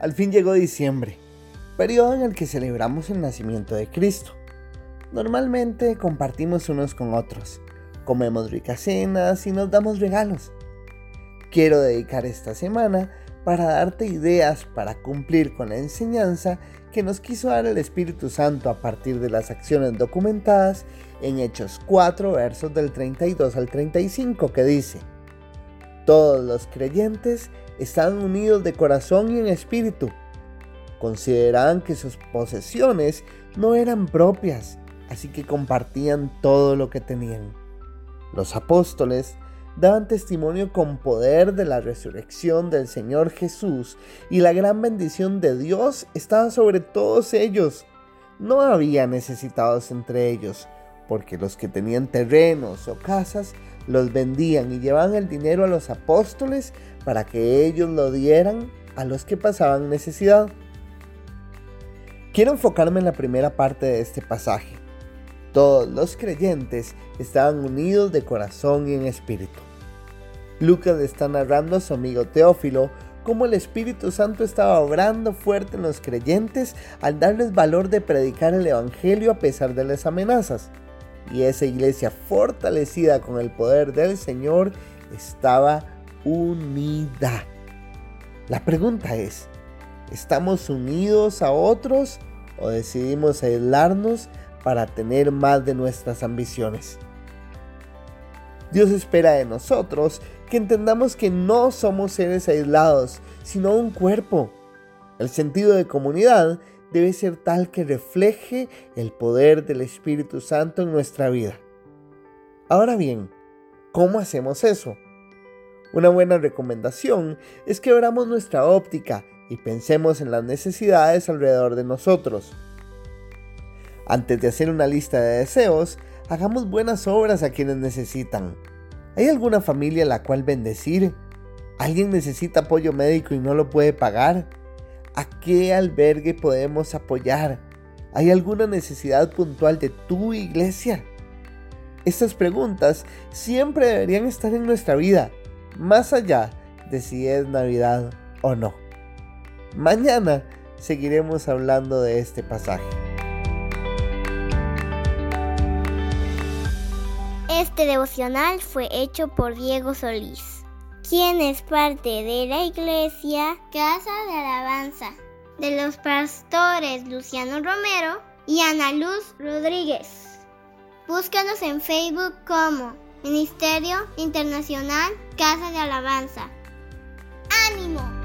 Al fin llegó diciembre, periodo en el que celebramos el nacimiento de Cristo. Normalmente compartimos unos con otros, comemos ricas cenas y nos damos regalos. Quiero dedicar esta semana para darte ideas para cumplir con la enseñanza que nos quiso dar el Espíritu Santo a partir de las acciones documentadas en Hechos 4 versos del 32 al 35 que dice, Todos los creyentes estaban unidos de corazón y en espíritu. Consideraban que sus posesiones no eran propias, así que compartían todo lo que tenían. Los apóstoles daban testimonio con poder de la resurrección del Señor Jesús y la gran bendición de Dios estaba sobre todos ellos. No había necesitados entre ellos, porque los que tenían terrenos o casas los vendían y llevaban el dinero a los apóstoles para que ellos lo dieran a los que pasaban necesidad. Quiero enfocarme en la primera parte de este pasaje. Todos los creyentes estaban unidos de corazón y en espíritu. Lucas está narrando a su amigo Teófilo cómo el Espíritu Santo estaba obrando fuerte en los creyentes al darles valor de predicar el Evangelio a pesar de las amenazas y esa iglesia fortalecida con el poder del Señor estaba unida. La pregunta es, ¿estamos unidos a otros o decidimos aislarnos para tener más de nuestras ambiciones? Dios espera de nosotros que entendamos que no somos seres aislados, sino un cuerpo. El sentido de comunidad debe ser tal que refleje el poder del Espíritu Santo en nuestra vida. Ahora bien, ¿cómo hacemos eso? Una buena recomendación es que abramos nuestra óptica y pensemos en las necesidades alrededor de nosotros. Antes de hacer una lista de deseos, hagamos buenas obras a quienes necesitan. ¿Hay alguna familia a la cual bendecir? ¿Alguien necesita apoyo médico y no lo puede pagar? ¿A qué albergue podemos apoyar? ¿Hay alguna necesidad puntual de tu iglesia? Estas preguntas siempre deberían estar en nuestra vida, más allá de si es Navidad o no. Mañana seguiremos hablando de este pasaje. Este devocional fue hecho por Diego Solís quien es parte de la iglesia Casa de Alabanza de los pastores Luciano Romero y Ana Luz Rodríguez. Búscanos en Facebook como Ministerio Internacional Casa de Alabanza. ¡Ánimo!